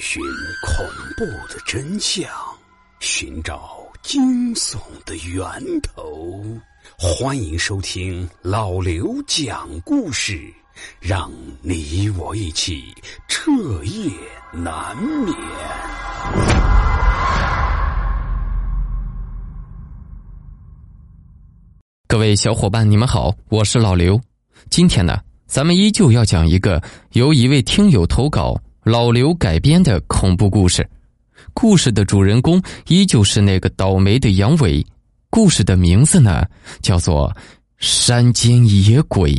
寻恐怖的真相，寻找惊悚的源头。欢迎收听老刘讲故事，让你我一起彻夜难眠。各位小伙伴，你们好，我是老刘。今天呢，咱们依旧要讲一个由一位听友投稿。老刘改编的恐怖故事，故事的主人公依旧是那个倒霉的杨伟。故事的名字呢，叫做《山间野鬼》。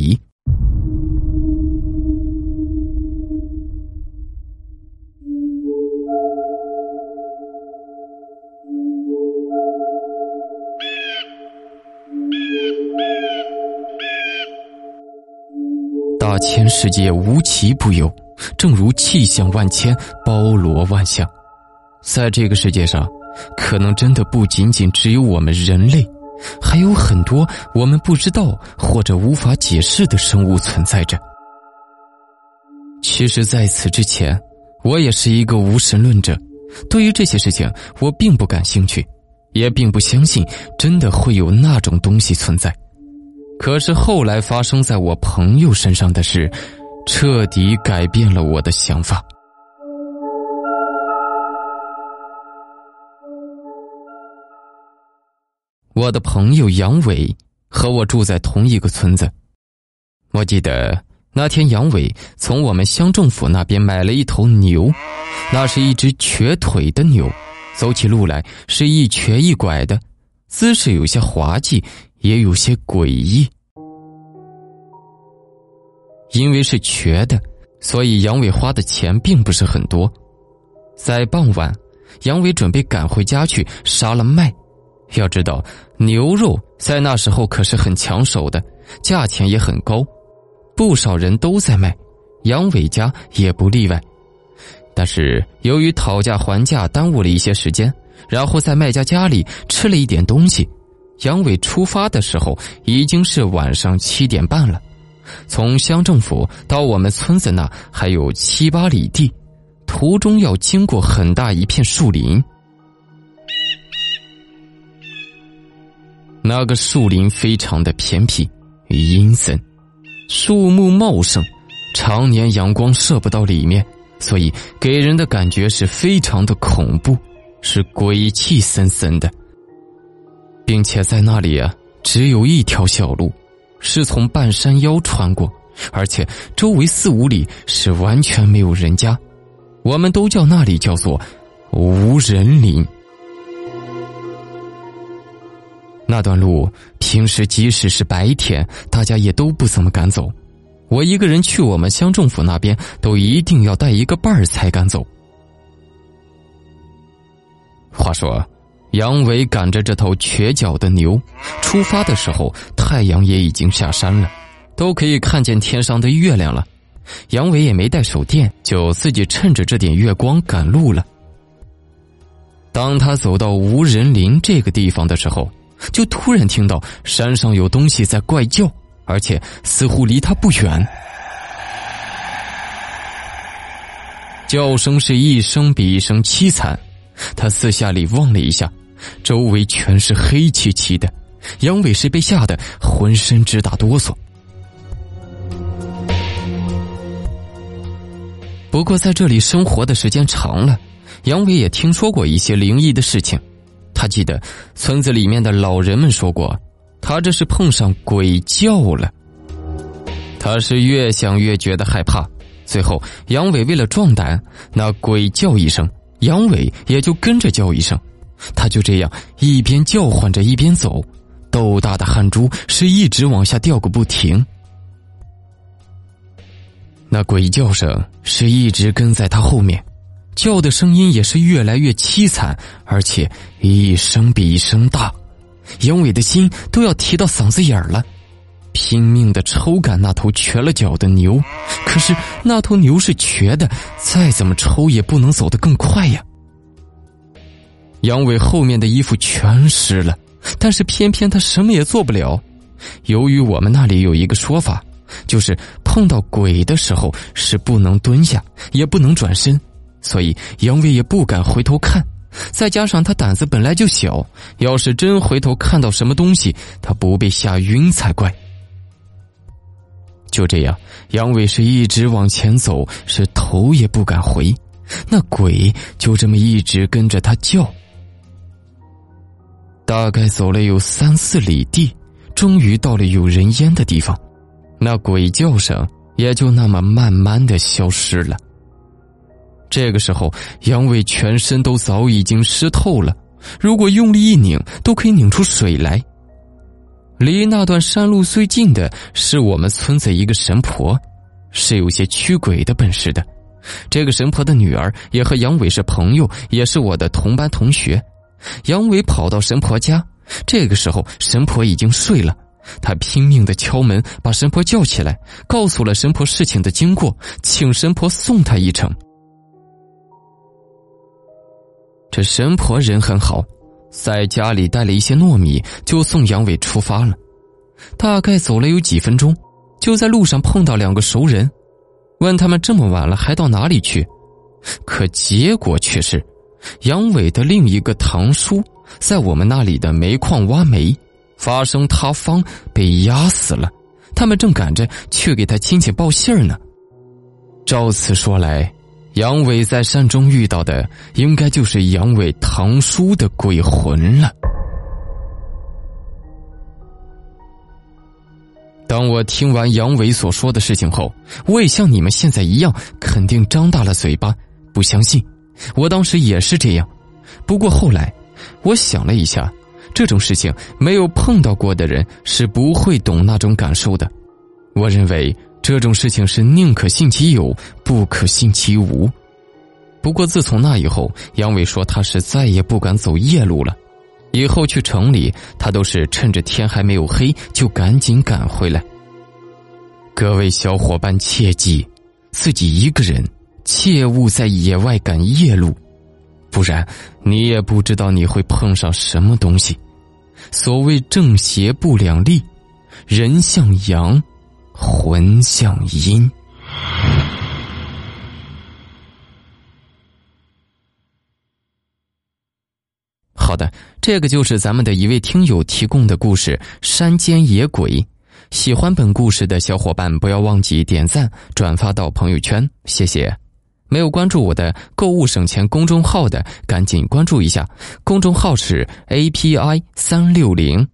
大千世界无奇不有。正如气象万千，包罗万象，在这个世界上，可能真的不仅仅只有我们人类，还有很多我们不知道或者无法解释的生物存在着。其实，在此之前，我也是一个无神论者，对于这些事情，我并不感兴趣，也并不相信真的会有那种东西存在。可是后来发生在我朋友身上的事。彻底改变了我的想法。我的朋友杨伟和我住在同一个村子。我记得那天，杨伟从我们乡政府那边买了一头牛，那是一只瘸腿的牛，走起路来是一瘸一拐的，姿势有些滑稽，也有些诡异。因为是瘸的，所以杨伟花的钱并不是很多。在傍晚，杨伟准备赶回家去杀了卖。要知道，牛肉在那时候可是很抢手的，价钱也很高，不少人都在卖，杨伟家也不例外。但是由于讨价还价耽误了一些时间，然后在卖家家里吃了一点东西，杨伟出发的时候已经是晚上七点半了。从乡政府到我们村子那还有七八里地，途中要经过很大一片树林。那个树林非常的偏僻、阴森，树木茂盛，常年阳光射不到里面，所以给人的感觉是非常的恐怖，是鬼气森森的，并且在那里啊，只有一条小路。是从半山腰穿过，而且周围四五里是完全没有人家，我们都叫那里叫做无人林。那段路平时即使是白天，大家也都不怎么敢走。我一个人去我们乡政府那边，都一定要带一个伴儿才敢走。话说。杨伟赶着这头瘸脚的牛出发的时候，太阳也已经下山了，都可以看见天上的月亮了。杨伟也没带手电，就自己趁着这点月光赶路了。当他走到无人林这个地方的时候，就突然听到山上有东西在怪叫，而且似乎离他不远。叫声是一声比一声凄惨，他四下里望了一下。周围全是黑漆漆的，杨伟是被吓得浑身直打哆嗦。不过在这里生活的时间长了，杨伟也听说过一些灵异的事情。他记得村子里面的老人们说过，他这是碰上鬼叫了。他是越想越觉得害怕，最后杨伟为了壮胆，那鬼叫一声，杨伟也就跟着叫一声。他就这样一边叫唤着一边走，豆大的汗珠是一直往下掉个不停。那鬼叫声是一直跟在他后面，叫的声音也是越来越凄惨，而且一声比一声大。杨伟的心都要提到嗓子眼儿了，拼命的抽赶那头瘸了脚的牛，可是那头牛是瘸的，再怎么抽也不能走得更快呀。杨伟后面的衣服全湿了，但是偏偏他什么也做不了。由于我们那里有一个说法，就是碰到鬼的时候是不能蹲下，也不能转身，所以杨伟也不敢回头看。再加上他胆子本来就小，要是真回头看到什么东西，他不被吓晕才怪。就这样，杨伟是一直往前走，是头也不敢回。那鬼就这么一直跟着他叫。大概走了有三四里地，终于到了有人烟的地方，那鬼叫声也就那么慢慢的消失了。这个时候，杨伟全身都早已经湿透了，如果用力一拧，都可以拧出水来。离那段山路最近的是我们村子一个神婆，是有些驱鬼的本事的。这个神婆的女儿也和杨伟是朋友，也是我的同班同学。杨伟跑到神婆家，这个时候神婆已经睡了，他拼命的敲门，把神婆叫起来，告诉了神婆事情的经过，请神婆送他一程。这神婆人很好，在家里带了一些糯米，就送杨伟出发了。大概走了有几分钟，就在路上碰到两个熟人，问他们这么晚了还到哪里去？可结果却是，杨伟的另一个堂叔在我们那里的煤矿挖煤，发生塌方被压死了。他们正赶着去给他亲戚报信呢。照此说来。杨伟在山中遇到的，应该就是杨伟堂叔的鬼魂了。当我听完杨伟所说的事情后，我也像你们现在一样，肯定张大了嘴巴，不相信。我当时也是这样，不过后来，我想了一下，这种事情没有碰到过的人是不会懂那种感受的。我认为。这种事情是宁可信其有，不可信其无。不过自从那以后，杨伟说他是再也不敢走夜路了。以后去城里，他都是趁着天还没有黑就赶紧赶回来。各位小伙伴切记，自己一个人切勿在野外赶夜路，不然你也不知道你会碰上什么东西。所谓正邪不两立，人向阳。魂像阴。好的，这个就是咱们的一位听友提供的故事《山间野鬼》。喜欢本故事的小伙伴，不要忘记点赞、转发到朋友圈，谢谢。没有关注我的购物省钱公众号的，赶紧关注一下，公众号是 API 三六零。